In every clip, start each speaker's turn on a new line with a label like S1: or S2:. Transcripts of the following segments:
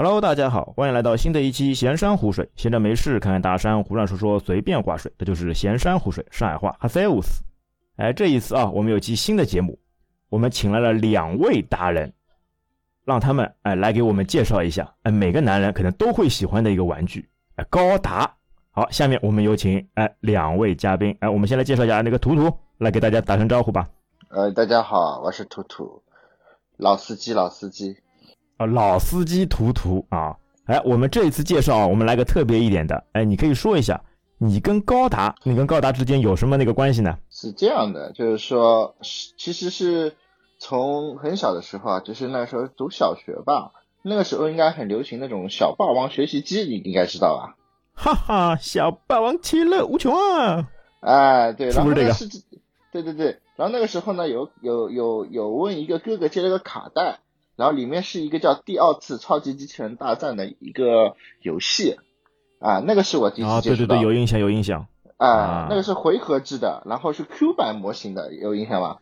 S1: Hello，大家好，欢迎来到新的一期闲山湖水。闲着没事，看看大山，胡乱说说，随便挂水，这就是闲山湖水。上海话哈塞乌斯。哎，这一次啊，我们有期新的节目，我们请来了两位达人，让他们哎来给我们介绍一下哎每个男人可能都会喜欢的一个玩具哎高达。好，下面我们有请哎两位嘉宾哎，我们先来介绍一下那个图图，来给大家打声招呼吧。
S2: 呃，大家好，我是图图，老司机，老司机。
S1: 啊，老司机图图啊，哎，我们这一次介绍啊，我们来个特别一点的，哎，你可以说一下，你跟高达，你跟高达之间有什么那个关系呢？
S2: 是这样的，就是说，其实是从很小的时候啊，就是那时候读小学吧，那个时候应该很流行那种小霸王学习机，你应该知道吧？
S1: 哈哈，小霸王其乐无穷啊！
S2: 哎，对，然后
S1: 这个？
S2: 对对对，然后那个时候呢，有有有有问一个哥哥借了个卡带。然后里面是一个叫《第二次超级机器人大战》的一个游戏，啊，那个是我第一次接触
S1: 到。对对对，有印象有印象。
S2: 啊，那个是回合制的，然后是 Q 版模型的，有印象吗？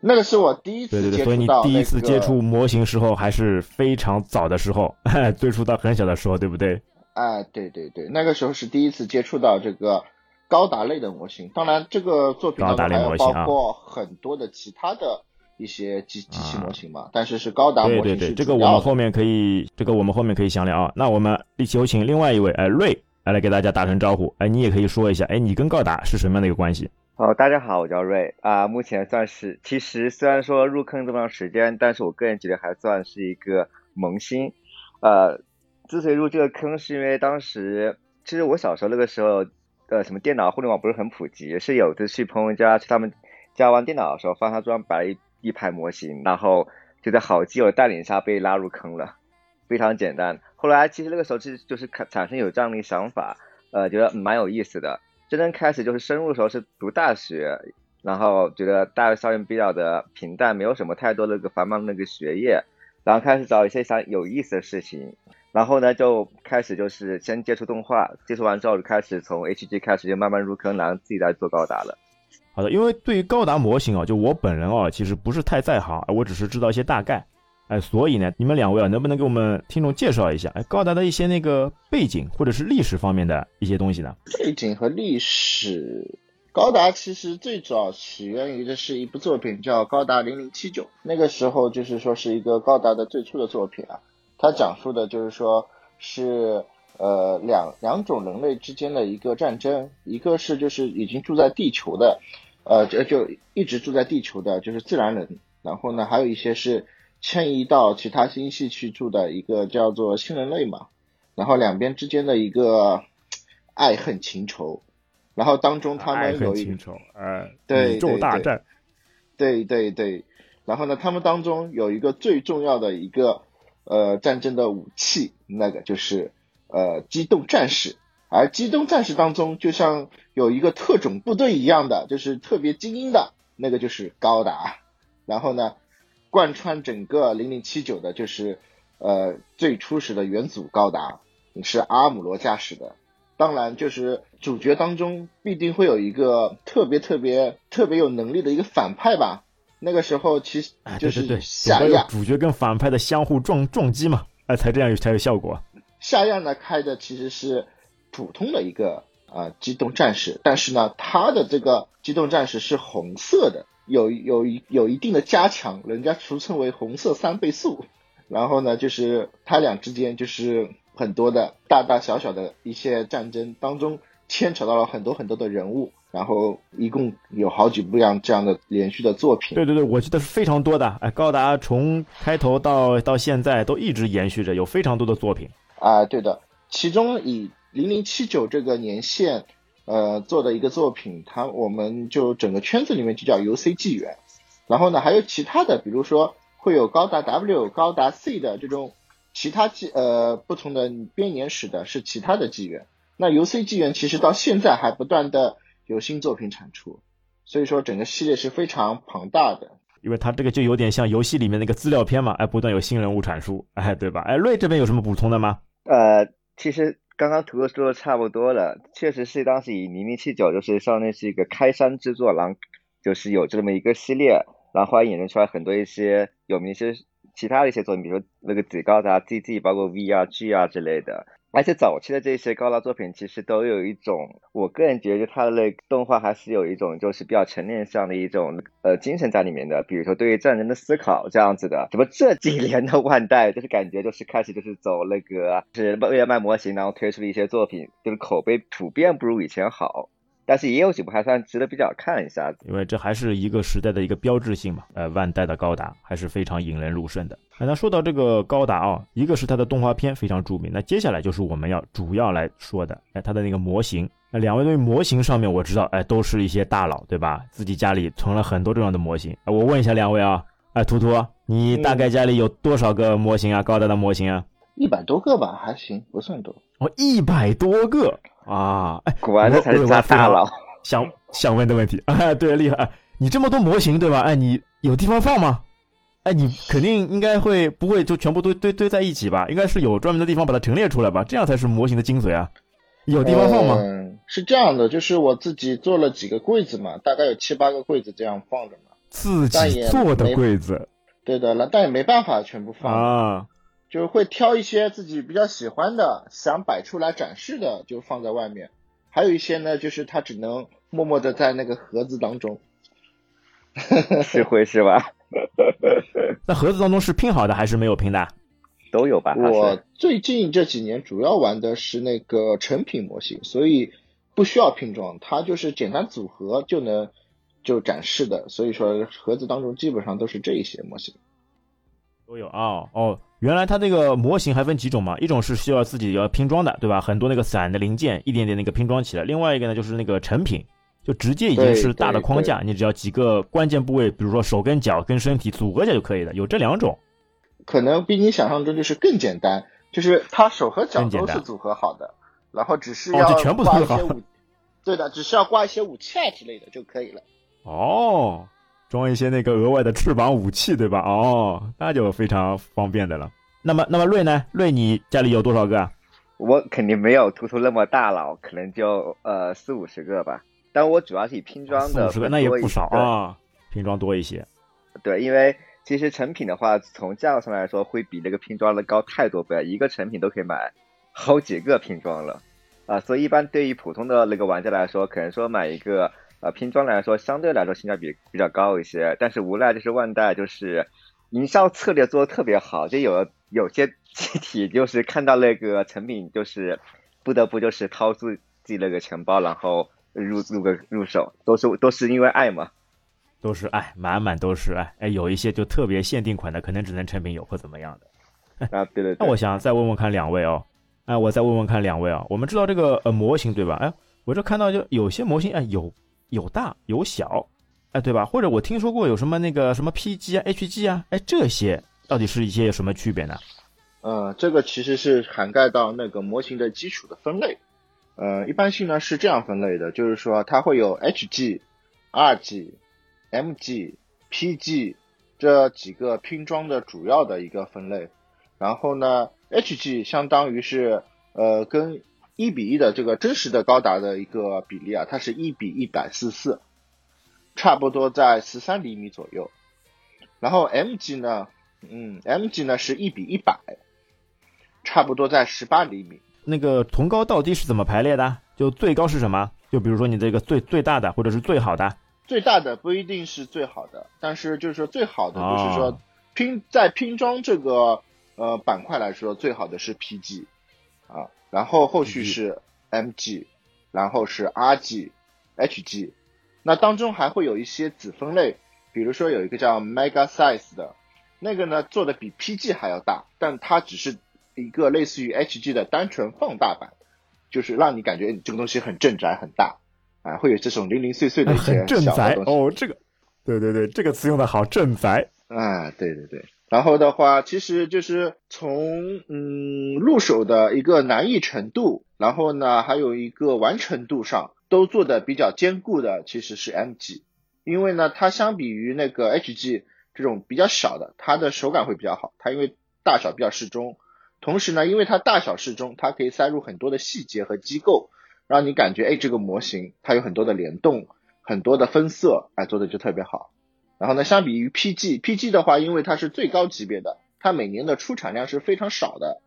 S2: 那个是我第一
S1: 次接触到。对对对，所以你第一次接触模型时候还是非常早的时候，接触到很小的时候，对不对？
S2: 啊，对对对，那个时候是第一次接触到这个高达类的模型。当然，这个作品当中还有包括很多的其他的。一些机机器模型嘛，但是是高达模型
S1: 对对对，这个我们后面可以，这个我们后面可以详聊啊。那我们一起有请另外一位，哎，瑞来来给大家打声招呼。哎，你也可以说一下，哎，你跟高达是什么样的一个关系？
S3: 哦，大家好，我叫瑞啊。目前算是，其实虽然说入坑这么长时间，但是我个人觉得还算是一个萌新。呃，之所以入这个坑，是因为当时其实我小时候那个时候，呃，什么电脑互联网不是很普及，是有次去朋友家去他们家玩电脑的时候，发现他桌上摆了一。一排模型，然后就在好基友带领下被拉入坑了，非常简单。后来其实那个时候其实就是产生有这样的想法，呃，觉得蛮有意思的。真正开始就是深入的时候是读大学，然后觉得大学校园比较的平淡，没有什么太多那个繁忙那个学业，然后开始找一些想有意思的事情，然后呢就开始就是先接触动画，接触完之后就开始从 HG 开始就慢慢入坑，然后自己在做高达了。
S1: 好的，因为对于高达模型啊，就我本人啊，其实不是太在行，我只是知道一些大概，哎，所以呢，你们两位啊，能不能给我们听众介绍一下，哎，高达的一些那个背景或者是历史方面的一些东西呢？
S2: 背景和历史，高达其实最早起源于的是一部作品叫《高达零零七九》，那个时候就是说是一个高达的最初的作品啊，它讲述的就是说是。呃，两两种人类之间的一个战争，一个是就是已经住在地球的，呃，就就一直住在地球的，就是自然人。然后呢，还有一些是迁移到其他星系去住的一个叫做新人类嘛。然后两边之间的一个爱恨情仇，然后当中他们有一
S1: 情仇，哎，
S2: 对
S1: 宇宙大战，
S2: 对对对。然后呢，他们当中有一个最重要的一个呃战争的武器，那个就是。呃，机动战士，而机动战士当中，就像有一个特种部队一样的，就是特别精英的那个，就是高达。然后呢，贯穿整个零零七九的，就是呃最初始的元祖高达，是阿姆罗驾驶的。当然，就是主角当中必定会有一个特别特别特别有能力的一个反派吧。那个时候其实就是夏亚，
S1: 主角跟反派的相互撞撞击嘛，哎，才这样才有效果。
S2: 夏亚呢开的其实是普通的一个啊机动战士，但是呢，他的这个机动战士是红色的，有有一有一定的加强，人家俗称为红色三倍速。然后呢，就是他俩之间就是很多的大大小小的一些战争当中牵扯到了很多很多的人物，然后一共有好几部样这样的连续的作品。
S1: 对对对，我记得是非常多的，哎，高达从开头到到现在都一直延续着，有非常多的作品。
S2: 啊，对的，其中以零零七九这个年限，呃，做的一个作品，它我们就整个圈子里面就叫 UC 纪元，然后呢，还有其他的，比如说会有高达 W、高达 C 的这种其他纪呃不同的编年史的，是其他的纪元。那 UC 纪元其实到现在还不断的有新作品产出，所以说整个系列是非常庞大的。
S1: 因为它这个就有点像游戏里面那个资料片嘛，哎，不断有新人物产出，哎，对吧？哎，瑞这边有什么补充的吗？
S3: 呃，其实刚刚图哥说的差不多了，确实是当时以零零七九就是上面是一个开山之作，然后就是有这么一个系列，然后后来衍生出来很多一些有名一些其他的一些作品，比如说那个子高达 ZZ，包括 V R G 啊之类的。而且早期的这些高达作品，其实都有一种，我个人觉得他的那动画还是有一种就是比较成年向的一种呃精神在里面的。比如说对于战争的思考这样子的。怎么这几年的万代就是感觉就是开始就是走那个是为了卖模型，然后推出了一些作品，就是口碑普遍不如以前好。但是也有几部还算值得比较看一下，
S1: 因为这还是一个时代的一个标志性嘛。呃，万代的高达还是非常引人入胜的。那说到这个高达啊，一个是它的动画片非常著名，那接下来就是我们要主要来说的，哎，它的那个模型。那两位对于模型上面，我知道，哎，都是一些大佬，对吧？自己家里存了很多这样的模型。我问一下两位啊，哎，图图，你大概家里有多少个模型啊？高达的模型啊？
S2: 一百多个吧，还行，不算多。
S1: 哦，一百多个。啊，哎，
S3: 果然这才是大大佬。
S1: 想想问的问题，哎，对，厉害！你这么多模型，对吧？哎，你有地方放吗？哎，你肯定应该会不会就全部都堆堆在一起吧？应该是有专门的地方把它陈列出来吧？这样才是模型的精髓啊！有地方放吗？
S2: 嗯，是这样的，就是我自己做了几个柜子嘛，大概有七八个柜子这样放着嘛。
S1: 自己做的柜子。
S2: 对的，那但也没办法全部放啊。就是会挑一些自己比较喜欢的、想摆出来展示的，就放在外面。还有一些呢，就是它只能默默的在那个盒子当中，
S3: 是会是吧？
S1: 那盒子当中是拼好的还是没有拼的？
S3: 都有吧。
S2: 我最近这几年主要玩的是那个成品模型，所以不需要拼装，它就是简单组合就能就展示的。所以说盒子当中基本上都是这一些模型。
S1: 都有啊哦，原来它那个模型还分几种嘛？一种是需要自己要拼装的，对吧？很多那个散的零件，一点点那个拼装起来。另外一个呢，就是那个成品，就直接已经是大的框架，你只要几个关键部位，比如说手跟脚跟身体组合起来就可以了。有这两种，
S2: 可能比你想象中就是更简单，就是它手和脚都是组合好的，然后只是要挂一些武，对的，只是要挂一些武器啊之类的就可以了。
S1: 哦。装一些那个额外的翅膀武器，对吧？哦，那就非常方便的了。那么，那么瑞呢？瑞，你家里有多少个？
S3: 我肯定没有图图那么大佬，可能就呃四五十个吧。但我主要是以拼装的，四
S1: 五十个那也不少啊，拼装多一些。
S3: 对，因为其实成品的话，从价格上来说，会比那个拼装的高太多倍，一个成品都可以买好几个拼装了啊。所以，一般对于普通的那个玩家来说，可能说买一个。呃，拼装来说，相对来说性价比比较高一些，但是无奈就是万代就是营销策略做的特别好，就有有些 机体就是看到那个成品，就是不得不就是掏出自己那个钱包，然后入入个入手，都是都是因为爱嘛，
S1: 都是爱，满满都是爱。哎，有一些就特别限定款的，可能只能成品有或怎么样
S3: 的。啊，对 对。
S1: 那我想再问问看两位哦，哎，我再问问看两位啊，我们知道这个呃模型对吧？哎，我这看到就有些模型哎有。有大有小，哎，对吧？或者我听说过有什么那个什么 PG 啊、HG 啊，哎，这些到底是一些有什么区别呢？
S2: 呃，这个其实是涵盖到那个模型的基础的分类。呃，一般性呢是这样分类的，就是说它会有 HG、RG、MG、PG 这几个拼装的主要的一个分类。然后呢，HG 相当于是呃跟一比一的这个真实的高达的一个比例啊，它是一比一百四四，差不多在十三厘米左右。然后 M 级呢，嗯，M 级呢是一比一百，差不多在十八厘米。
S1: 那个从高到低是怎么排列的？就最高是什么？就比如说你这个最最大的或者是最好的？
S2: 最大的不一定是最好的，但是就是说最好的就是说拼在拼装这个呃板块来说，最好的是 PG 啊。然后后续是 MG，然后是 RG、HG，那当中还会有一些子分类，比如说有一个叫 Mega Size 的，那个呢做的比 PG 还要大，但它只是一个类似于 HG 的单纯放大版，就是让你感觉这个东西很镇宅很大，啊，会有这种零零碎碎的一些
S1: 小的东西。哦，这个，对对对，这个词用的好，镇宅。
S2: 啊，对对对。然后的话，其实就是从嗯入手的一个难易程度，然后呢还有一个完成度上都做的比较坚固的，其实是 MG，因为呢它相比于那个 HG 这种比较小的，它的手感会比较好，它因为大小比较适中，同时呢因为它大小适中，它可以塞入很多的细节和机构，让你感觉哎这个模型它有很多的联动，很多的分色，哎做的就特别好。然后呢，相比于 PG，PG 的话，因为它是最高级别的，它每年的出产量是非常少的，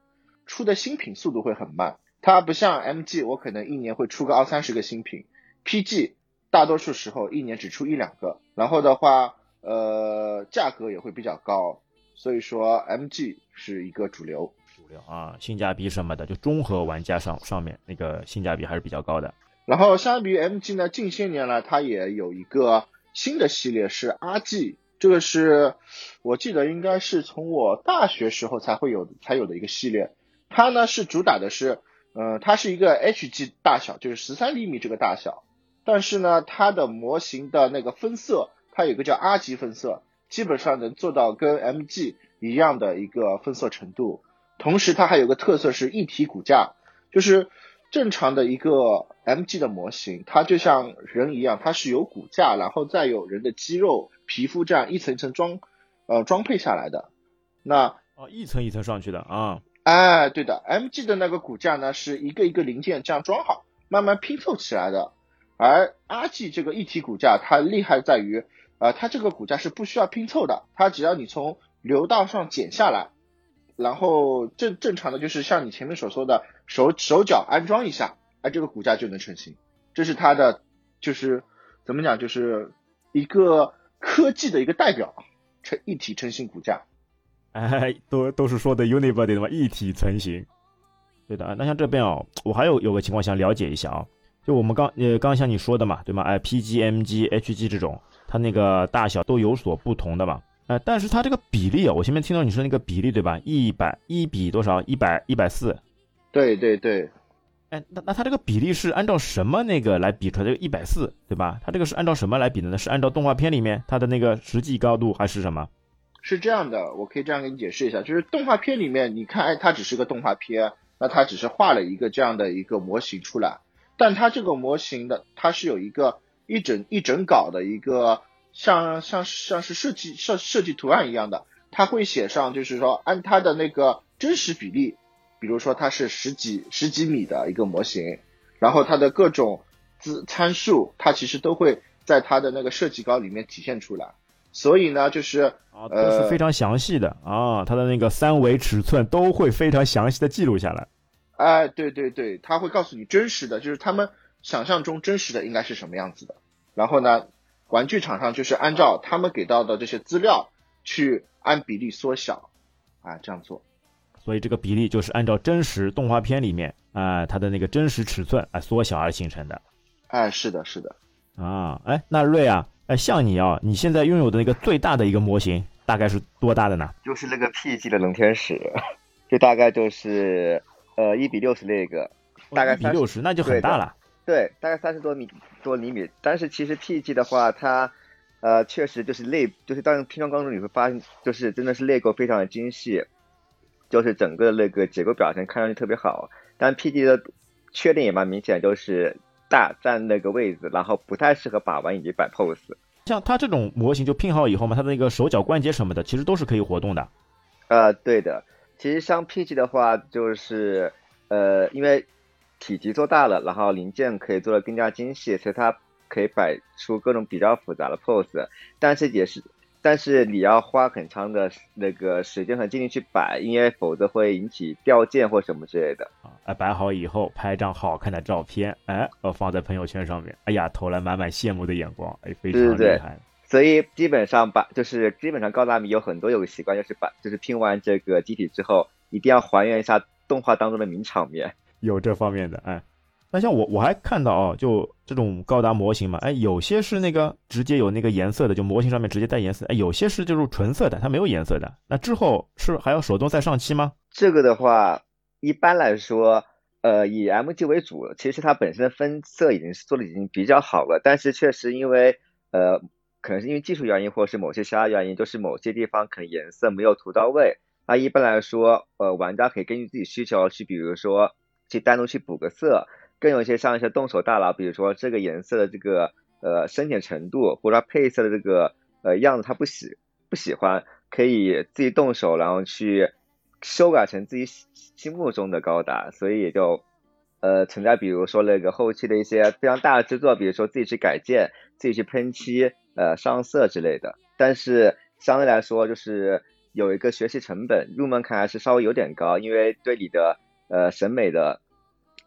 S2: 出的新品速度会很慢。它不像 MG，我可能一年会出个二三十个新品，PG 大多数时候一年只出一两个。然后的话，呃，价格也会比较高，所以说 MG 是一个主流。
S1: 主流啊，性价比什么的，就综合玩家上上面那个性价比还是比较高的。
S2: 然后相比于 MG 呢，近些年来它也有一个新的系列是 RG。这个是我记得应该是从我大学时候才会有才有的一个系列，它呢是主打的是，呃，它是一个 HG 大小，就是十三厘米这个大小，但是呢，它的模型的那个分色，它有个叫 R 级分色，基本上能做到跟 MG 一样的一个分色程度，同时它还有个特色是一体骨架，就是正常的一个 MG 的模型，它就像人一样，它是有骨架，然后再有人的肌肉。皮肤这样一层一层装，呃，装配下来的，那
S1: 哦，一层一层上去的啊，
S2: 哎，对的，MG 的那个骨架呢，是一个一个零件这样装好，慢慢拼凑起来的，而 RG 这个一体骨架，它厉害在于，呃，它这个骨架是不需要拼凑的，它只要你从流道上剪下来，然后正正常的就是像你前面所说的手手脚安装一下，哎，这个股价就能成型，这是它的，就是怎么讲，就是一个。科技的一个代表，成一体成型股价，
S1: 哎，都都是说的 Unibody 对吧？一体成型，对的。那像这边哦，我还有有个情况想了解一下啊，就我们刚呃刚像你说的嘛，对吗？哎，PG、MG、HG 这种，它那个大小都有所不同的嘛，哎，但是它这个比例啊，我前面听到你说那个比例对吧？一百一比多少？一百一百四？
S2: 对对对。
S1: 哎，那那它这个比例是按照什么那个来比出来？这个一百四，对吧？它这个是按照什么来比的呢？是按照动画片里面它的那个实际高度，还是什么？
S2: 是这样的，我可以这样给你解释一下，就是动画片里面，你看，哎，它只是个动画片，那它只是画了一个这样的一个模型出来，但它这个模型的，它是有一个一整一整稿的一个像像像是设计设设计图案一样的，它会写上，就是说按它的那个真实比例。比如说它是十几十几米的一个模型，然后它的各种资参数，它其实都会在它的那个设计稿里面体现出来。所以呢，就是
S1: 啊，都是非常详细的啊，它的那个三维尺寸都会非常详细的记录下来。
S2: 哎，对对对，他会告诉你真实的，就是他们想象中真实的应该是什么样子的。然后呢，玩具厂商就是按照他们给到的这些资料去按比例缩小啊，这样做。
S1: 所以这个比例就是按照真实动画片里面啊，它的那个真实尺寸来缩小而形成的。
S2: 哎，是的，是的。
S1: 啊，哎，那瑞啊，哎，像你啊，你现在拥有的那个最大的一个模型大概是多大的呢？
S3: 就是那个 PG 的冷天使，就大概就是呃一比六十那个，大概
S1: 一比六十，那就很大了。
S3: 对，大概三十多米多厘米。但是其实 PG 的话，它呃确实就是类，就是当拼装过程中你会发现，就是真的是内构非常的精细。就是整个那个结构表现看上去特别好，但 PG 的缺点也蛮明显，就是大占那个位置，然后不太适合把玩以及摆 pose。
S1: 像它这种模型就拼好以后嘛，它的那个手脚关节什么的其实都是可以活动的。
S3: 呃，对的。其实像 PG 的话，就是呃，因为体积做大了，然后零件可以做的更加精细，所以它可以摆出各种比较复杂的 pose，但是也是。但是你要花很长的那个时间和精力去摆，因为否则会引起掉件或什么之类的
S1: 啊。哎，摆好以后拍张好看的照片，哎，我放在朋友圈上面，哎呀，投来满满羡慕的眼光，哎，非常厉害。
S3: 所以基本上把就是基本上高达米有很多有个习惯，就是把就是拼完这个机体之后，一定要还原一下动画当中的名场面，
S1: 有这方面的哎。那像我我还看到啊，就这种高达模型嘛，哎，有些是那个直接有那个颜色的，就模型上面直接带颜色，哎，有些是就是纯色的，它没有颜色的。那之后是还要手动再上漆吗？
S3: 这个的话，一般来说，呃，以 MG 为主，其实它本身的分色已经是做的已经比较好了，但是确实因为呃，可能是因为技术原因，或者是某些其他原因，就是某些地方可能颜色没有涂到位。那一般来说，呃，玩家可以根据自己需求去，比如说去单独去补个色。更有一些像一些动手大佬，比如说这个颜色的这个呃深浅程度，或者配色的这个呃样子，他不喜不喜欢，可以自己动手，然后去修改成自己心目中的高达，所以也就呃存在，比如说那个后期的一些非常大的制作，比如说自己去改建、自己去喷漆、呃上色之类的。但是相对来说，就是有一个学习成本，入门槛还是稍微有点高，因为对你的呃审美的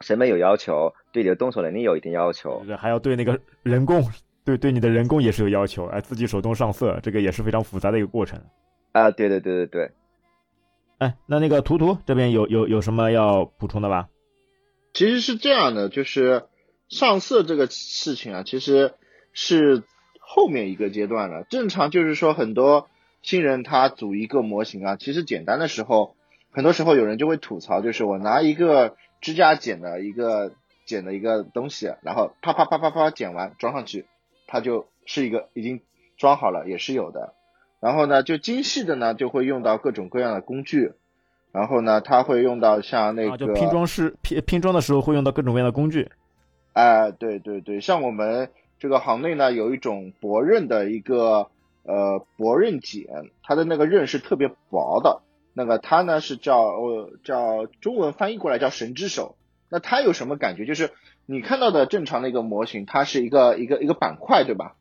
S3: 审美有要求，对你的动手能力有一定要求，
S1: 还要对那个人工，对对你的人工也是有要求，哎，自己手动上色，这个也是非常复杂的一个过程。
S3: 啊，对对对对对。
S1: 哎，那那个图图这边有有有什么要补充的吧？
S2: 其实是这样的，就是上色这个事情啊，其实是后面一个阶段了。正常就是说，很多新人他组一个模型啊，其实简单的时候，很多时候有人就会吐槽，就是我拿一个指甲剪的一个剪的一个东西，然后啪啪啪啪啪剪完装上去，它就是一个已经装好了，也是有的。然后呢，就精细的呢，就会用到各种各样的工具。然后呢，它会用到像那个
S1: 就拼装师拼拼装的时候会用到各种各样的工具。
S2: 哎，对对对，像我们这个行内呢，有一种薄刃的一个呃薄刃剪，它的那个刃是特别薄的。那个它呢是叫呃叫中文翻译过来叫神之手。那它有什么感觉？就是你看到的正常的一个模型，它是一个一个一个板块，对吧？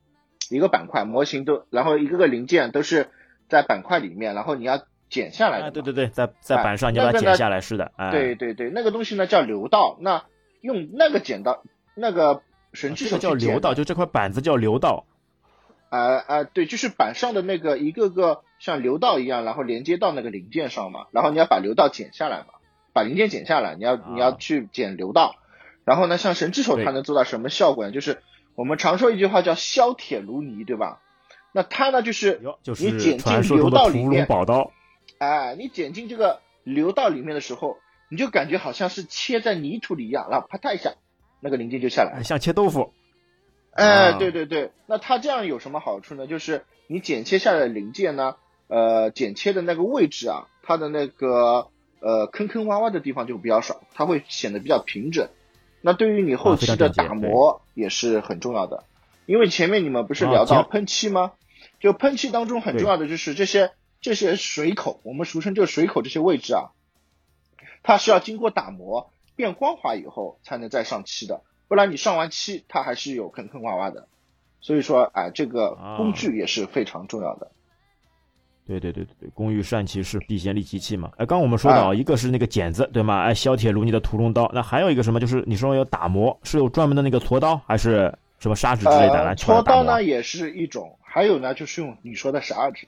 S2: 一个板块模型都，然后一个个零件都是在板块里面，然后你要。剪下来的，
S1: 对对对，在在板上你把它剪下来，是的，
S2: 对对对，那个东西呢叫流道，那用那个剪刀，那个神之手
S1: 叫流道，就这块板子叫流道，
S2: 啊啊，对，就是板上的那个一个个像流道一样，然后连接到那个零件上嘛，然后你要把流道剪下来嘛，把零件剪下来，你要你要去剪流道，然后呢，像神之手它能做到什么效果呢？就是我们常说一句话叫削铁如泥，对吧？那它呢就是你剪进流道里面。哎，你剪进这个流道里面的时候，你就感觉好像是切在泥土里一样，然后啪嗒一下，那个零件就下来，
S1: 像切豆腐。
S2: 哎，对对对，那它这样有什么好处呢？就是你剪切下来的零件呢，呃，剪切的那个位置啊，它的那个呃坑坑洼洼的地方就比较少，它会显得比较平整。那对于你后期的打磨也是很重要的，因为前面你们不是聊到喷漆吗？就喷漆当中很重要的就是这些。这些水口，我们俗称就是水口这些位置啊，它是要经过打磨变光滑以后才能再上漆的，不然你上完漆它还是有坑坑洼洼的。所以说，哎，这个工具也是非常重要的。
S1: 对对对对对，工欲善其事，必先利其器嘛。哎，刚我们说到，一个是那个剪子，对吗？哎，削铁如泥的屠龙刀，那还有一个什么？就是你说有打磨，是有专门的那个锉刀，还是什么砂纸之类的来
S2: 锉刀呢也是一种，还有呢就是用你说的砂纸。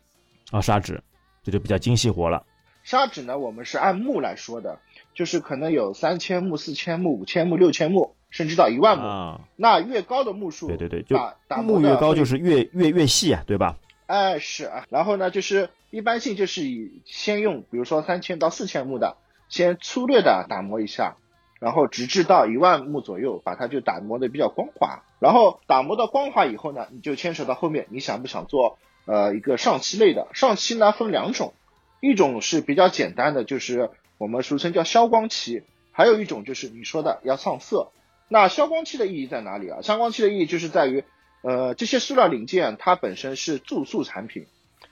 S1: 啊，砂纸，这就比较精细活了。
S2: 砂纸呢，我们是按目来说的，就是可能有三千目、四千目、五千目、六千目，甚至到一万目。啊，那越高的目数，
S1: 对对对，就目越高就是越越越细啊，对吧？
S2: 哎，是啊。然后呢，就是一般性就是以先用，比如说三千到四千目的，先粗略的打磨一下，然后直至到一万目左右，把它就打磨的比较光滑。然后打磨到光滑以后呢，你就牵扯到后面，你想不想做？呃，一个上漆类的上漆呢分两种，一种是比较简单的，就是我们俗称叫消光漆，还有一种就是你说的要上色。那消光漆的意义在哪里啊？消光漆的意义就是在于，呃，这些塑料零件它本身是注塑产品，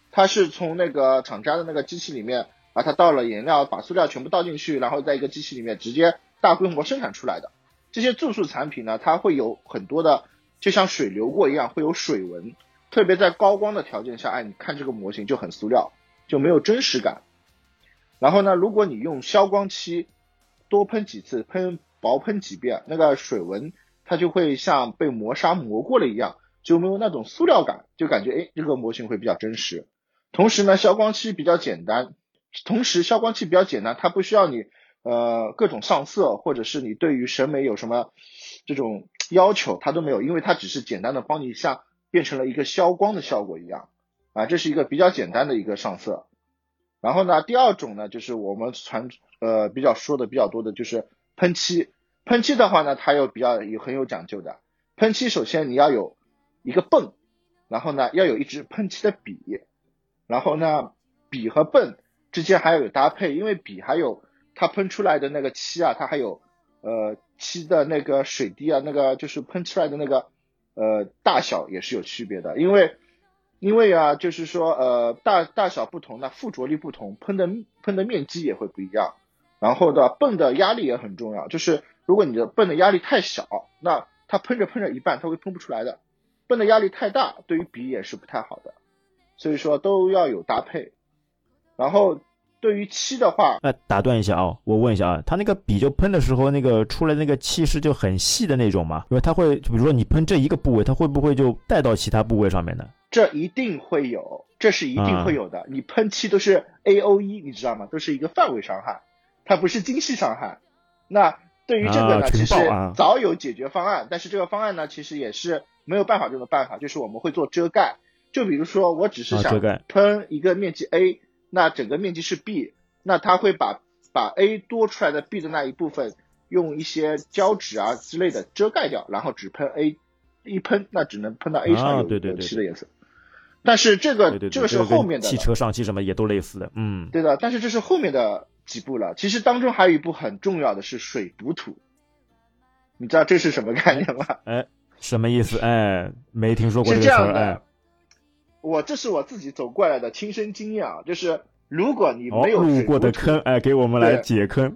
S2: 它是从那个厂家的那个机器里面把它倒了颜料，把塑料全部倒进去，然后在一个机器里面直接大规模生产出来的。这些注塑产品呢，它会有很多的，就像水流过一样，会有水纹。特别在高光的条件下，哎，你看这个模型就很塑料，就没有真实感。然后呢，如果你用消光漆多喷几次，喷薄喷几遍，那个水纹它就会像被磨砂磨过了一样，就没有那种塑料感，就感觉哎，这个模型会比较真实。同时呢，消光漆比较简单，同时消光漆比较简单，它不需要你呃各种上色，或者是你对于审美有什么这种要求，它都没有，因为它只是简单的帮你像。变成了一个消光的效果一样，啊，这是一个比较简单的一个上色。然后呢，第二种呢，就是我们传呃比较说的比较多的就是喷漆。喷漆的话呢，它又比较有很有讲究的。喷漆首先你要有一个泵，然后呢要有一支喷漆的笔，然后呢笔和泵之间还要有搭配，因为笔还有它喷出来的那个漆啊，它还有呃漆的那个水滴啊，那个就是喷出来的那个。呃，大小也是有区别的，因为，因为啊，就是说，呃，大大小不同，那附着力不同，喷的喷的面积也会不一样。然后的泵的压力也很重要，就是如果你的泵的压力太小，那它喷着喷着一半，它会喷不出来的。泵的压力太大，对于笔也是不太好的。所以说都要有搭配。然后对于漆的话，
S1: 呃，打断一下啊，我问一下啊，它那个笔就喷的时候，那个出来那个气是就很细的那种嘛？因为它会，比如说你喷这一个部位，它会不会就带到其他部位上面呢？
S2: 这一定会有，这是一定会有的。你喷漆都是 A O E，你知道吗？都是一个范围伤害，它不是精细伤害。那对于这个呢，其实早有解决方案，但是这个方案呢，其实也是没有办法中的办法，就是我们会做遮盖。就比如说，我只是想喷一个面积 A，那整个面积是 B，那它会把把 A 多出来的 B 的那一部分用一些胶纸啊之类的遮盖掉，然后只喷 A，一喷那只能喷到 A 上有漆的颜色。但是这个这个是后面的
S1: 汽车上漆什么也都类似的，嗯，
S2: 对的。但是这是后面的几步了。其实当中还有一步很重要的是水补土，你知道这是什么概念吗？
S1: 哎，什么意思？哎，没听说过
S2: 这个词哎。我这是我自己走过来的亲身经验啊，就是如果你没有
S1: 路过的坑，哎，给我们来解坑。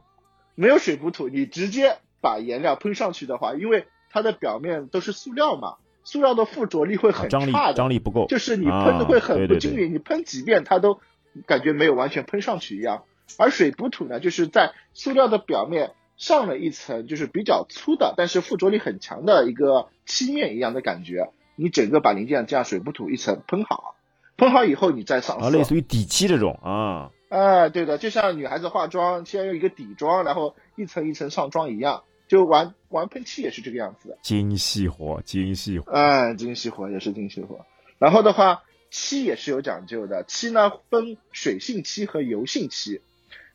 S2: 没有水补土，你直接把颜料喷上去的话，因为它的表面都是塑料嘛。塑料的附着力会很
S1: 差的，张力不够，
S2: 就是你喷的会很不均匀，你喷几遍它都感觉没有完全喷上去一样。而水补土呢，就是在塑料的表面上了一层，就是比较粗的，但是附着力很强的一个漆面一样的感觉。你整个把零件这样水补土一层喷好，喷好以后你再上色，
S1: 类似于底漆这种啊。
S2: 哎，对的，就像女孩子化妆先用一个底妆，然后一层一层上妆一样。就玩玩喷漆也是这个样子的，
S1: 精细活，精细活，
S2: 哎，精细活也是精细活。然后的话，漆也是有讲究的，漆呢分水性漆和油性漆。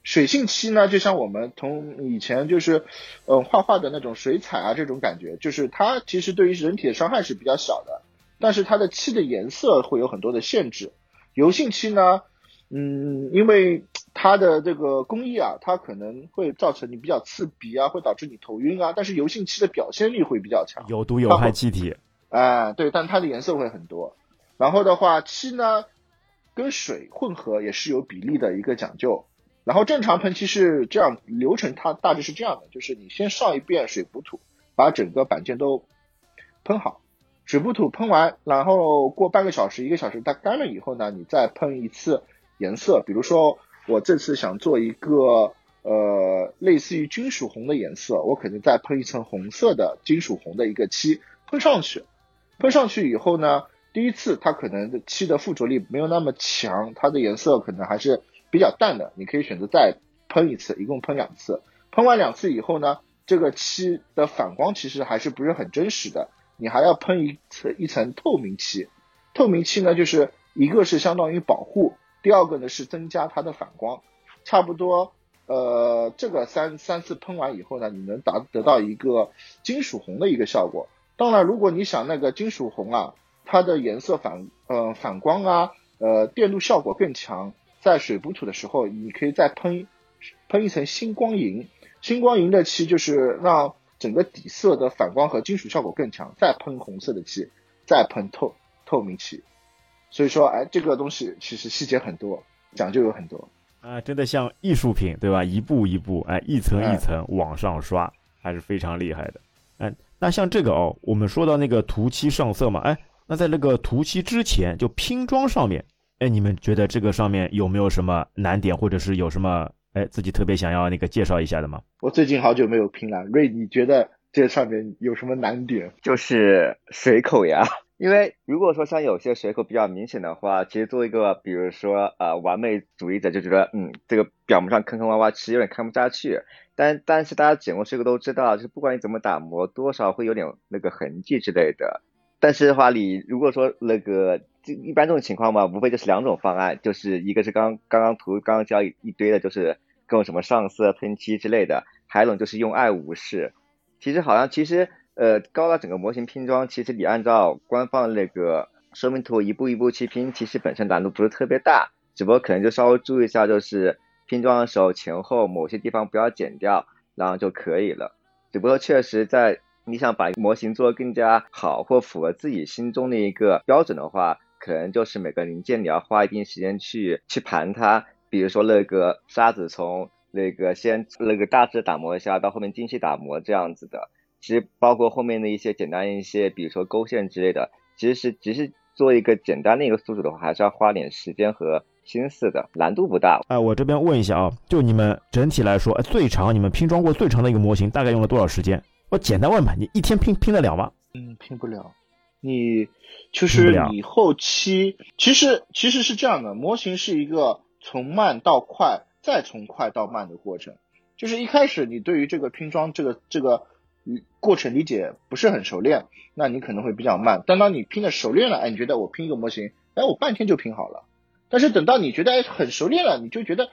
S2: 水性漆呢，就像我们从以前就是，嗯，画画的那种水彩啊这种感觉，就是它其实对于人体的伤害是比较小的，但是它的漆的颜色会有很多的限制。油性漆呢？嗯，因为它的这个工艺啊，它可能会造成你比较刺鼻啊，会导致你头晕啊。但是油性漆的表现力会比较强，
S1: 有毒有害气体。
S2: 哎，对，但它的颜色会很多。然后的话，漆呢跟水混合也是有比例的一个讲究。然后正常喷漆是这样流程，它大致是这样的，就是你先上一遍水补土，把整个板件都喷好。水补土喷完，然后过半个小时、一个小时它干了以后呢，你再喷一次。颜色，比如说我这次想做一个呃类似于金属红的颜色，我可能再喷一层红色的金属红的一个漆喷上去，喷上去以后呢，第一次它可能漆的附着力没有那么强，它的颜色可能还是比较淡的，你可以选择再喷一次，一共喷两次，喷完两次以后呢，这个漆的反光其实还是不是很真实的，你还要喷一层一层透明漆，透明漆呢就是一个是相当于保护。第二个呢是增加它的反光，差不多，呃，这个三三次喷完以后呢，你能达得到一个金属红的一个效果。当然，如果你想那个金属红啊，它的颜色反呃反光啊，呃电路效果更强，在水补土的时候，你可以再喷喷一层星光银，星光银的漆就是让整个底色的反光和金属效果更强，再喷红色的漆，再喷透透明漆。所以说，哎，这个东西其实细节很多，讲究有很多
S1: 啊，真的像艺术品，对吧？一步一步，哎，一层一层往上刷，还是非常厉害的。哎，那像这个哦，我们说到那个涂漆上色嘛，哎，那在那个涂漆之前，就拼装上面，哎，你们觉得这个上面有没有什么难点，或者是有什么哎自己特别想要那个介绍一下的吗？
S2: 我最近好久没有拼了，瑞，你觉得这上面有什么难点？
S3: 就是水口呀。因为如果说像有些水口比较明显的话，其实作为一个比如说呃完美主义者就觉得，嗯，这个表面上坑坑洼洼，其实有点看不下去。但但是大家剪过水口都知道，就是不管你怎么打磨，多少会有点那个痕迹之类的。但是的话，你如果说那个一般这种情况嘛，无非就是两种方案，就是一个是刚刚刚涂刚刚教一一堆的，就是各种什么上色喷漆之类的，还有一种就是用爱无视。其实好像其实。呃，高达整个模型拼装，其实你按照官方那个说明图一步一步去拼，其实本身难度不是特别大，只不过可能就稍微注意一下，就是拼装的时候前后某些地方不要剪掉，然后就可以了。只不过确实在你想把模型做得更加好或符合自己心中的一个标准的话，可能就是每个零件你要花一定时间去去盘它，比如说那个沙子从那个先那个大致打磨一下，到后面精细打磨这样子的。其实包括后面的一些简单一些，比如说勾线之类的，其实是只是做一个简单的一个宿主的话，还是要花点时间和心思的，难度不大。
S1: 哎，我这边问一下啊，就你们整体来说，最长你们拼装过最长的一个模型，大概用了多少时间？我简单问吧，你一天拼拼得了吗？
S2: 嗯，拼不了。你就是你后期，其实其实是这样的，模型是一个从慢到快，再从快到慢的过程。就是一开始你对于这个拼装这个这个过程理解不是很熟练，那你可能会比较慢。但当你拼的熟练了，哎，你觉得我拼一个模型，哎，我半天就拼好了。但是等到你觉得哎很熟练了，你就觉得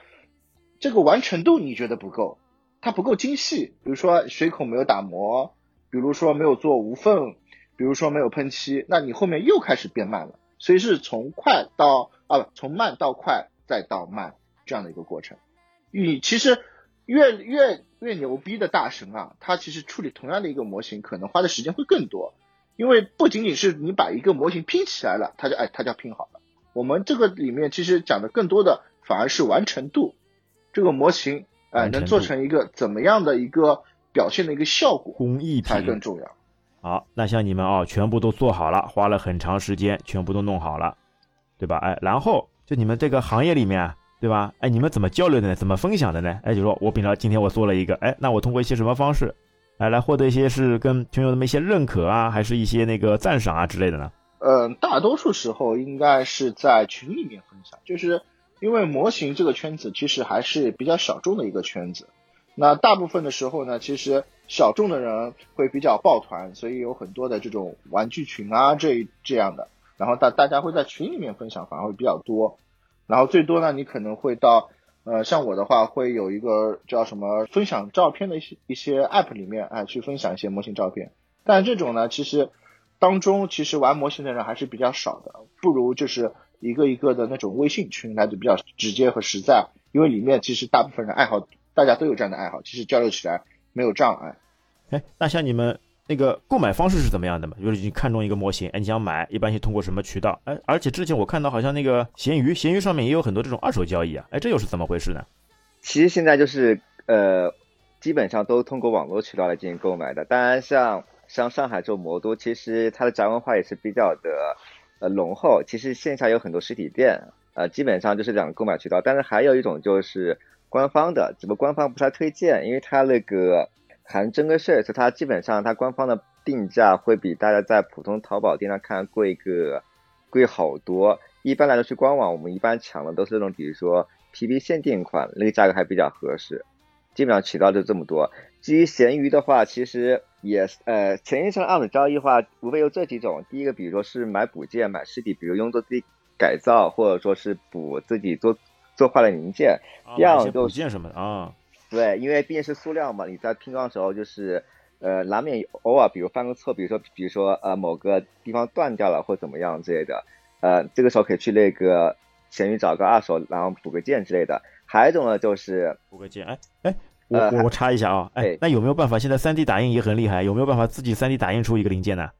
S2: 这个完成度你觉得不够，它不够精细。比如说水孔没有打磨，比如说没有做无缝。比如说没有喷漆，那你后面又开始变慢了，所以是从快到啊不，从慢到快再到慢这样的一个过程。你其实越越越牛逼的大神啊，他其实处理同样的一个模型，可能花的时间会更多，因为不仅仅是你把一个模型拼起来了，他就哎他就拼好了。我们这个里面其实讲的更多的反而是完成度，这个模型哎能做成一个怎么样的一个表现的一个效果，
S1: 工艺
S2: 才更重要。
S1: 好，那像你们啊，全部都做好了，花了很长时间，全部都弄好了，对吧？哎，然后就你们这个行业里面，对吧？哎，你们怎么交流的呢？怎么分享的呢？哎，就说我比如说今天我做了一个，哎，那我通过一些什么方式，哎，来获得一些是跟群友那么一些认可啊，还是一些那个赞赏啊之类的呢？
S2: 嗯，大多数时候应该是在群里面分享，就是因为模型这个圈子其实还是比较小众的一个圈子。那大部分的时候呢，其实小众的人会比较抱团，所以有很多的这种玩具群啊，这这样的，然后大大家会在群里面分享，反而会比较多。然后最多呢，你可能会到，呃，像我的话，会有一个叫什么分享照片的一些一些 app 里面，哎，去分享一些模型照片。但这种呢，其实当中其实玩模型的人还是比较少的，不如就是一个一个的那种微信群来的比较直接和实在，因为里面其实大部分人爱好。大家都有这样的爱好，其实交流起来没有障碍。
S1: 哎，那像你们那个购买方式是怎么样的嘛？就是你看中一个模型，哎，你想买，一般是通过什么渠道？哎，而且之前我看到好像那个闲鱼，闲鱼上面也有很多这种二手交易啊。哎，这又是怎么回事呢？
S3: 其实现在就是呃，基本上都通过网络渠道来进行购买的。当然，像像上海这种魔都，其实它的宅文化也是比较的呃浓厚。其实线下有很多实体店，呃，基本上就是两个购买渠道。但是还有一种就是。官方的，只不过官方不太推荐，因为它那个含征个税，所以它基本上它官方的定价会比大家在普通淘宝店上看贵个贵好多。一般来说去官网，我们一般抢的都是那种，比如说 PP 限定款，那个价格还比较合适。基本上渠道就这么多。至于闲鱼的话，其实也呃，前一层二手交易的话，无非有这几种。第一个，比如说是买补件、买实体，比如用作自己改造，或者说是补自己做。做坏的零件，第二种就
S1: 补件什么的啊，
S3: 对，因为毕竟是塑料嘛，你在拼装的时候就是呃难免偶尔比如犯个错，比如说比如说呃某个地方断掉了或怎么样之类的，呃这个时候可以去那个闲鱼找个二手，然后补个件之类的。还有一种呢就是
S1: 补个件，哎哎，我我我插一下啊，哎，那有没有办法？现在三 D 打印也很厉害，有没有办法自己三 D 打印出一个零件呢？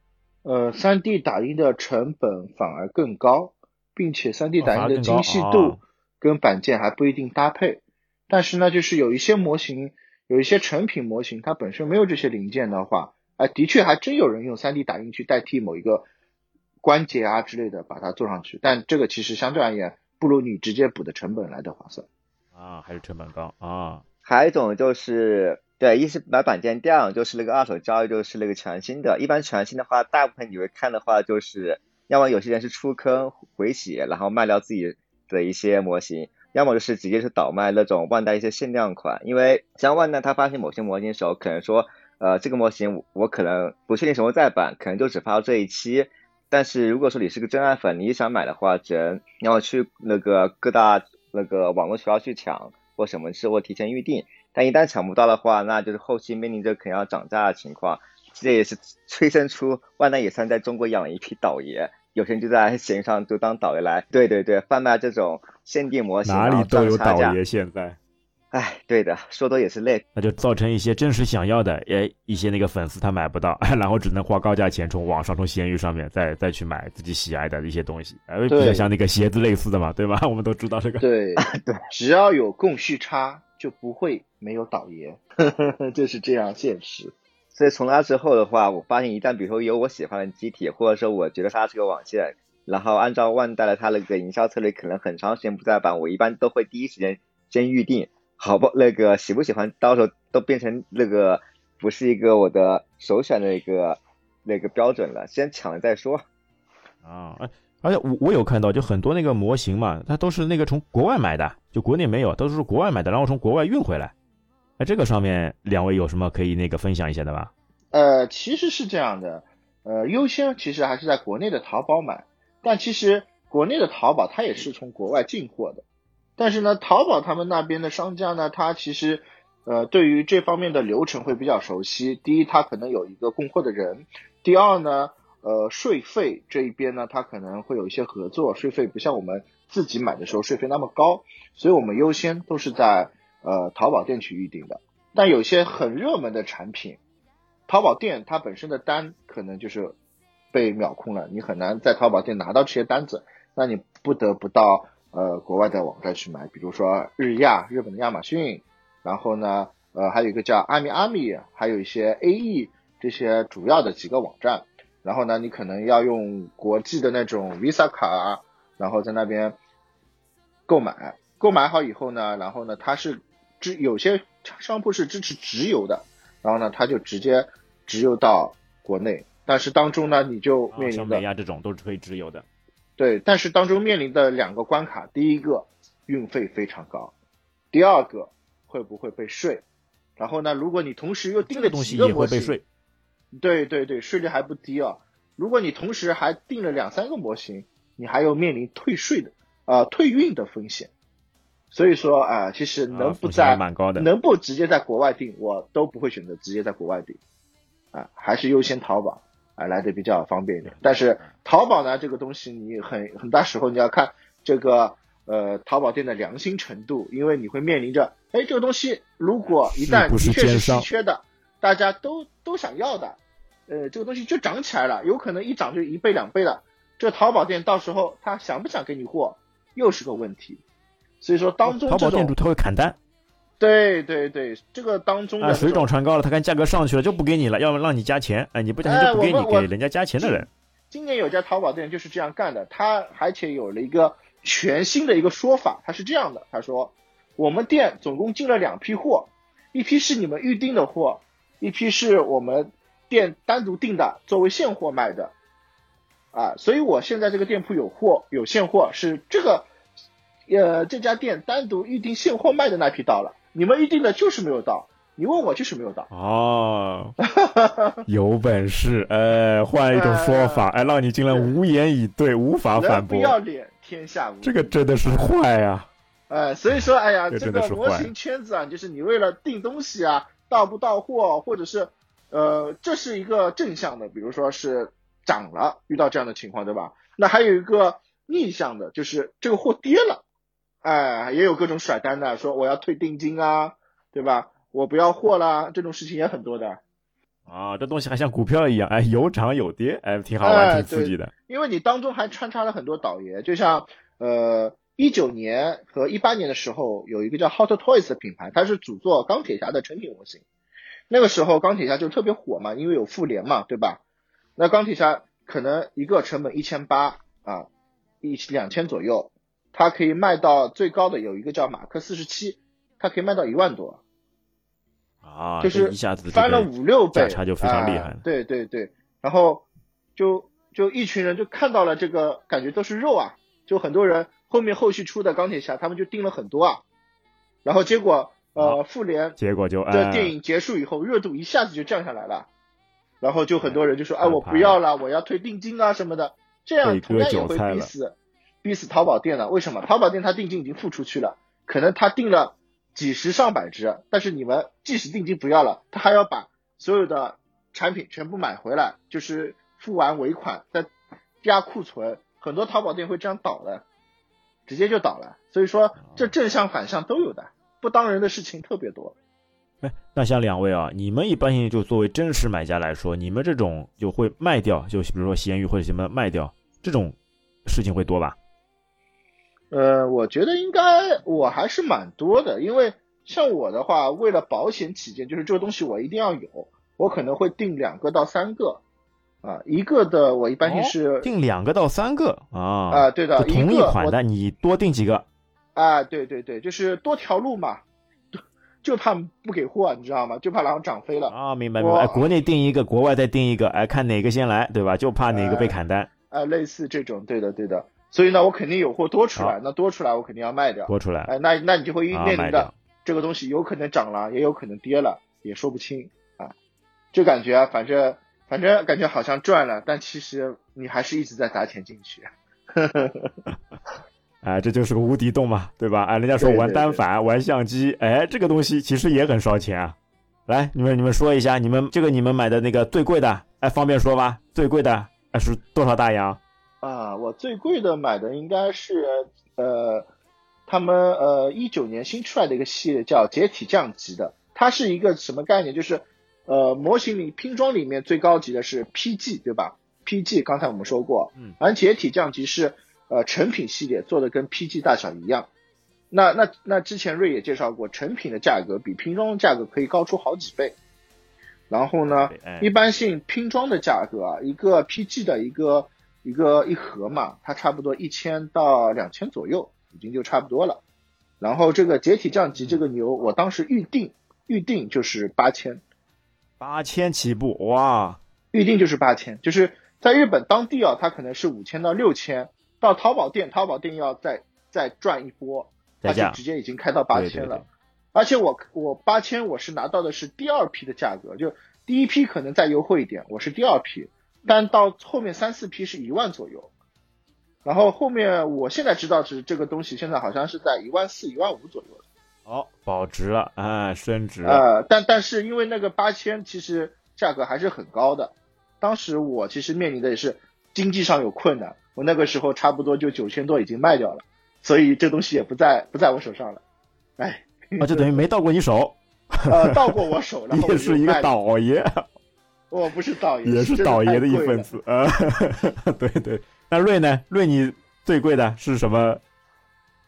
S2: 呃，三 D 打印的成本反而更高，并且三 D 打印的精细度。跟板件还不一定搭配，但是呢，就是有一些模型，有一些成品模型，它本身没有这些零件的话，哎，的确还真有人用 3D 打印去代替某一个关节啊之类的把它做上去，但这个其实相对而言不如你直接补的成本来的划算
S1: 啊，还是成本高啊。
S3: 还有一种就是对，一是买板件，第二就是那个二手交易，就是那个全新的。一般全新的话，大部分你会看的话，就是要么有些人是出坑回血，然后卖掉自己。的一些模型，要么就是直接是倒卖那种万代一些限量款，因为像万代他发行某些模型的时候，可能说，呃，这个模型我可能不确定什么再版，可能就只发到这一期。但是如果说你是个真爱粉，你想买的话，只能要去那个各大那个网络渠道去抢或什么事或提前预定。但一旦抢不到的话，那就是后期面临着可能要涨价的情况。这也是催生出万代也算在中国养了一批倒爷。有些人就在闲鱼上就当倒爷来，对对对，贩卖这种限定模型，
S1: 哪里都有倒爷现在。
S3: 哎，对的，说多也是累，
S1: 那就造成一些真实想要的，哎，一些那个粉丝他买不到，然后只能花高价钱从网上从闲鱼上面再再去买自己喜爱的一些东西，哎，比较像那个鞋子类似的嘛，对吧？我们都知道这个。
S2: 对对，只要有供需差，就不会没有倒爷，就是这样现实。
S3: 所以从那之后的话，我发现一旦比如说有我喜欢的机体，或者说我觉得它是个网线，然后按照万代的它那个营销策略，可能很长时间不再版，我一般都会第一时间先预定，好不那个喜不喜欢，到时候都变成那个不是一个我的首选的一个那个标准了，先抢了再说。
S1: 啊，而且我我有看到，就很多那个模型嘛，它都是那个从国外买的，就国内没有，都是国外买的，然后从国外运回来。那这个上面两位有什么可以那个分享一下的吗？
S2: 呃，其实是这样的，呃，优先其实还是在国内的淘宝买。但其实国内的淘宝它也是从国外进货的，但是呢，淘宝他们那边的商家呢，他其实呃对于这方面的流程会比较熟悉。第一，他可能有一个供货的人；第二呢，呃，税费这一边呢，他可能会有一些合作，税费不像我们自己买的时候税费那么高，所以我们优先都是在呃淘宝店去预定的。但有些很热门的产品，淘宝店它本身的单可能就是。被秒空了，你很难在淘宝店拿到这些单子，那你不得不到呃国外的网站去买，比如说日亚，日本的亚马逊，然后呢，呃还有一个叫阿米阿米，还有一些 AE 这些主要的几个网站，然后呢，你可能要用国际的那种 Visa 卡，然后在那边购买，购买好以后呢，然后呢，它是支有些商铺是支持直邮的，然后呢，它就直接直邮到国内。但是当中呢，你就面临的
S1: 像亚这种都是可以直邮的，
S2: 对。但是当中面临的两个关卡，第一个运费非常高，第二个会不会被税？然后呢，如果你同时又定了几个模型，对对对，税率还不低啊。如果你同时还定了两三个模型，你还有面临退税的啊退运的风险。所以说啊，其实能不在
S1: 蛮高的，
S2: 能不直接在国外定，我都不会选择直接在国外定啊，还是优先淘宝。啊，来的比较方便一点，但是淘宝呢，这个东西你很很大时候你要看这个呃淘宝店的良心程度，因为你会面临着，哎，这个东西如果一旦的确是稀缺的，大家都都想要的，呃，这个东西就涨起来了，有可能一涨就一倍两倍了，这淘宝店到时候他想不想给你货又是个问题，所以说当中
S1: 淘宝店主他会砍单。
S2: 对对对，这个当中的
S1: 水涨船高了，他看价格上去了就不给你了，要么让你加钱，哎，你不加钱就不给你，给人家加钱的人。
S2: 今年有家淘宝店就是这样干的，他而且有了一个全新的一个说法，他是这样的，他说我们店总共进了两批货，一批是你们预定的货，一批是我们店单独订的，作为现货卖的，啊，所以我现在这个店铺有货有现货，是这个呃这家店单独预定现货卖的那批到了。你们预定的就是没有到，你问我就是没有到。
S1: 哦，有本事，哎，换一种说法，哎，让你进来无言以对，无法反驳。
S2: 不要脸，天下无。
S1: 这个真的是坏呀！
S2: 哎，所以说，哎呀，
S1: 这
S2: 个模型圈子啊，就是你为了订东西啊，到不到货，或者是呃，这是一个正向的，比如说是涨了，遇到这样的情况，对吧？那还有一个逆向的，就是这个货跌了。哎，也有各种甩单的，说我要退定金啊，对吧？我不要货啦，这种事情也很多的。
S1: 啊，这东西还像股票一样，哎，有涨有跌，哎，挺好玩，挺刺激的。
S2: 因为你当中还穿插了很多倒爷，就像呃一九年和一八年的时候，有一个叫 Hot Toys 的品牌，它是主做钢铁侠的成品模型。那个时候钢铁侠就特别火嘛，因为有复联嘛，对吧？那钢铁侠可能一个成本一千八啊，一两千左右。它可以卖到最高的有一个叫马克四十七，它可以卖到一万多，
S1: 啊，
S2: 就是
S1: 一下子
S2: 翻了五六倍，
S1: 价差就非常厉害。
S2: 对对对，然后就就一群人就看到了这个，感觉都是肉啊，就很多人后面后续出的钢铁侠，他们就订了很多啊，然后结果呃复联
S1: 结果就
S2: 的电影结束以后，热度一下子就降下来了，然后就很多人就说，哎，我不要了，我要退定金啊什么的，这样同样也会逼死。逼死淘宝店了，为什么？淘宝店他定金已经付出去了，可能他定了几十上百只，但是你们即使定金不要了，他还要把所有的产品全部买回来，就是付完尾款再压库存，很多淘宝店会这样倒的，直接就倒了。所以说这正向反向都有的，不当人的事情特别多。
S1: 哎，那像两位啊，你们一般性就作为真实买家来说，你们这种就会卖掉，就比如说闲鱼或者什么卖掉这种事情会多吧？
S2: 呃，我觉得应该我还是蛮多的，因为像我的话，为了保险起见，就是这个东西我一定要有，我可能会定两个到三个，啊，一个的我一般性是
S1: 定两个到三个啊
S2: 啊，对的，
S1: 同
S2: 一
S1: 款的你多定几个
S2: 啊，对对对，就是多条路嘛，就怕不给货，你知道吗？就怕然后涨飞了
S1: 啊，明白明白，国内定一个，国外再定一个，哎，看哪个先来，对吧？就怕哪个被砍单
S2: 啊，类似这种，对的对的，所以呢，我肯定有货多出来，那多出来我肯定要卖掉，
S1: 多出来，
S2: 哎，那那你就会面临的这个东西有可能涨了，也有可能跌了，也说不清啊，就感觉反正。反正感觉好像赚了，但其实你还是一直在砸钱进去。
S1: 哎，这就是个无底洞嘛，对吧？哎，人家说玩单反、玩相机，哎，这个东西其实也很烧钱啊。来，你们你们说一下，你们这个你们买的那个最贵的，哎，方便说吗？最贵的哎是多少大洋？
S2: 啊，我最贵的买的应该是呃，他们呃一九年新出来的一个系列叫解体降级的，它是一个什么概念？就是。呃，模型里拼装里面最高级的是 PG，对吧？PG 刚才我们说过，嗯，而解体降级是呃成品系列做的跟 PG 大小一样。那那那之前瑞也介绍过，成品的价格比拼装的价格可以高出好几倍。然后呢，一般性拼装的价格啊，一个 PG 的一个一个一盒嘛，它差不多一千到两千左右，已经就差不多了。然后这个解体降级这个牛，我当时预定预定就是八千。
S1: 八千起步哇，
S2: 预定就是八千，就是在日本当地啊，它可能是五千到六千，到淘宝店，淘宝店要再再赚一波，它就直接已经开到八千了。而且我我八千我是拿到的是第二批的价格，就第一批可能再优惠一点，我是第二批，但到后面三四批是一万左右，然后后面我现在知道是这个东西现在好像是在一万四、一万五左右
S1: 哦，保值了哎，升值。
S2: 呃，但但是因为那个八千其实价格还是很高的，当时我其实面临的也是经济上有困难，我那个时候差不多就九千多已经卖掉了，所以这东西也不在不在我手上了。哎，
S1: 啊，就等于没到过你手。
S2: 呃，到过我手，然后
S1: 也是一个倒爷。
S2: 我不是倒爷，
S1: 也是倒爷的一份子啊。对对，那瑞呢？瑞你最贵的是什么？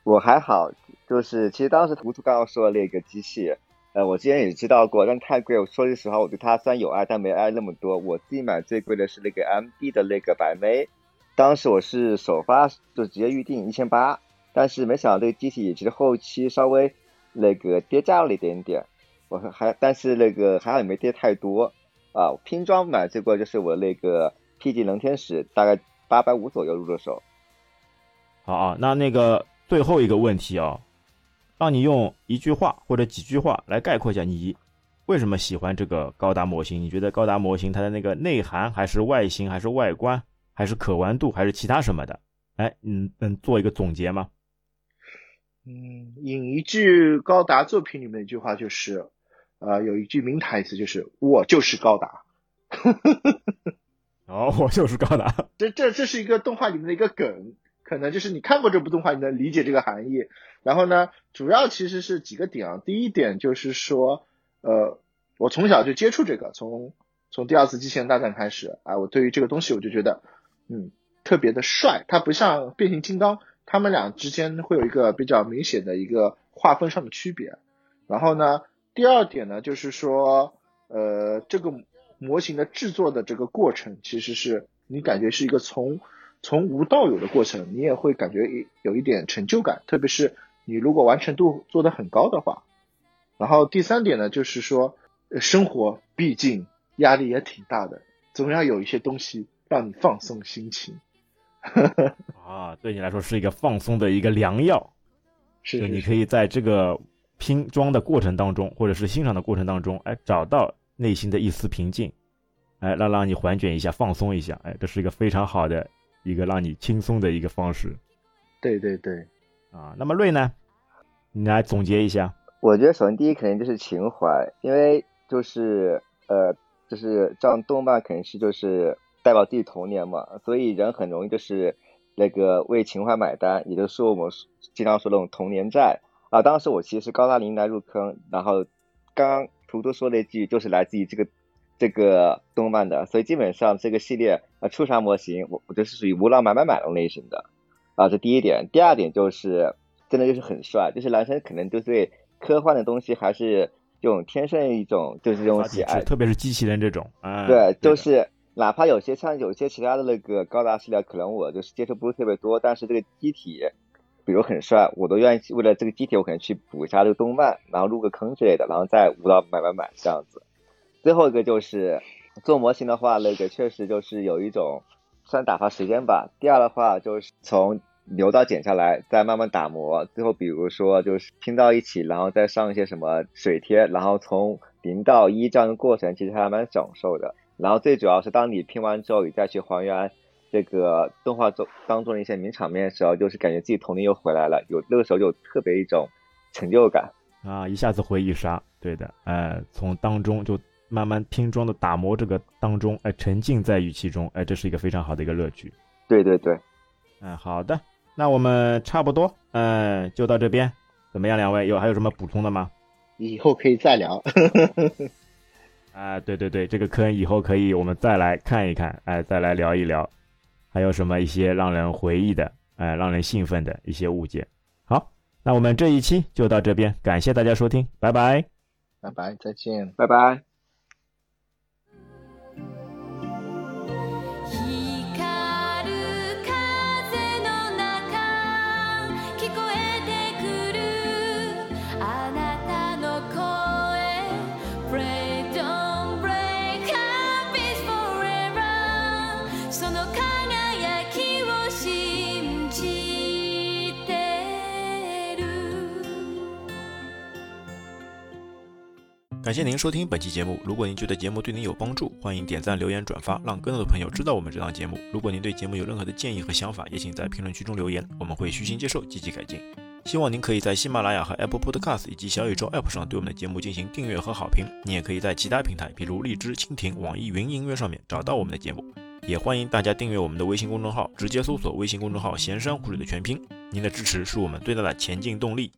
S3: 我还好。就是，其实当时图图刚刚说的那个机器，呃，我之前也知道过，但太贵。我说句实话，我对它虽然有爱，但没爱那么多。我自己买最贵的是那个 MD 的那个百枚，当时我是首发就直接预定一千八，但是没想到这个机器其实后期稍微那个跌价了一点点。我还但是那个还好也没跌太多啊。拼装买最贵就是我那个 PG 能天使，大概八百五左右入的手。
S1: 好啊，那那个最后一个问题啊。让你用一句话或者几句话来概括一下你为什么喜欢这个高达模型？你觉得高达模型它的那个内涵，还是外形，还是外观，还是可玩度，还是其他什么的？哎，嗯，能做一个总结吗？
S2: 嗯，引一句高达作品里面一句话就是，呃，有一句名台词就是“我就是高达”。
S1: 哦，我就是高达。
S2: 这这这是一个动画里面的一个梗。可能就是你看过这部动画，你能理解这个含义。然后呢，主要其实是几个点啊。第一点就是说，呃，我从小就接触这个，从从第二次机器人大战开始啊，我对于这个东西我就觉得，嗯，特别的帅。它不像变形金刚，他们俩之间会有一个比较明显的一个划分上的区别。然后呢，第二点呢，就是说，呃，这个模型的制作的这个过程，其实是你感觉是一个从从无到有的过程，你也会感觉一有一点成就感，特别是你如果完成度做得很高的话。然后第三点呢，就是说，生活毕竟压力也挺大的，总要有一些东西让你放松心情。
S1: 啊，对你来说是一个放松的一个良药，
S2: 是
S1: 你可以在这个拼装的过程当中，或者是欣赏的过程当中，哎，找到内心的一丝平静，哎，让让你缓解一下，放松一下，哎，这是一个非常好的。一个让你轻松的一个方式，
S2: 对对对，
S1: 啊，那么瑞呢？你来总结一下。
S3: 我觉得首先第一肯定就是情怀，因为就是呃，就是这样动漫肯定是就是代表自己童年嘛，所以人很容易就是那个为情怀买单，也就是说我们经常说那种童年债啊。当时我其实高大林来入坑，然后刚刚图图说了一句就是来自于这个。这个动漫的，所以基本上这个系列啊，出啥模型，我我觉得是属于无脑买买买的类型的啊，这第一点。第二点就是真的就是很帅，就是男生可能就对科幻的东西还是这种天生一种就是这种喜爱，
S1: 特别是机器人这种，
S3: 对，就是哪怕有些像有些其他的那个高达系列，可能我就是接触不是特别多，但是这个机体，比如很帅，我都愿意为了这个机体，我可能去补一下这个动漫，然后入个坑之类的，然后再无到买买买这样子。最后一个就是做模型的话，那个确实就是有一种算打发时间吧。第二的话就是从流到剪下来，再慢慢打磨，最后比如说就是拼到一起，然后再上一些什么水贴，然后从零到一这样的过程，其实还蛮享受的。然后最主要是当你拼完之后，你再去还原这个动画中当中的一些名场面的时候，就是感觉自己童年又回来了，有那个时候就特别一种成就感
S1: 啊，一下子回忆杀，对的，哎，从当中就慢慢拼装的打磨这个当中，哎，沉浸在语气中，哎，这是一个非常好的一个乐趣。
S3: 对对对，
S1: 嗯，好的，那我们差不多，嗯，就到这边，怎么样？两位有还有什么补充的吗？
S2: 以后可以再聊。
S1: 啊，对对对，这个坑以后可以我们再来看一看，哎，再来聊一聊，还有什么一些让人回忆的，呃，让人兴奋的一些物件。好，那我们这一期就到这边，感谢大家收听，拜拜，
S2: 拜拜，再见，
S3: 拜拜。
S1: 感谢您收听本期节目。如果您觉得节目对您有帮助，欢迎点赞、留言、转发，让更多的朋友知道我们这档节目。如果您对节目有任何的建议和想法，也请在评论区中留言，我们会虚心接受，积极改进。希望您可以在喜马拉雅和 Apple Podcast 以及小宇宙 App 上对我们的节目进行订阅和好评。你也可以在其他平台，比如荔枝、蜻蜓、网易云音乐上面找到我们的节目。也欢迎大家订阅我们的微信公众号，直接搜索微信公众号“闲山湖水”的全拼。您的支持是我们最大的前进动力。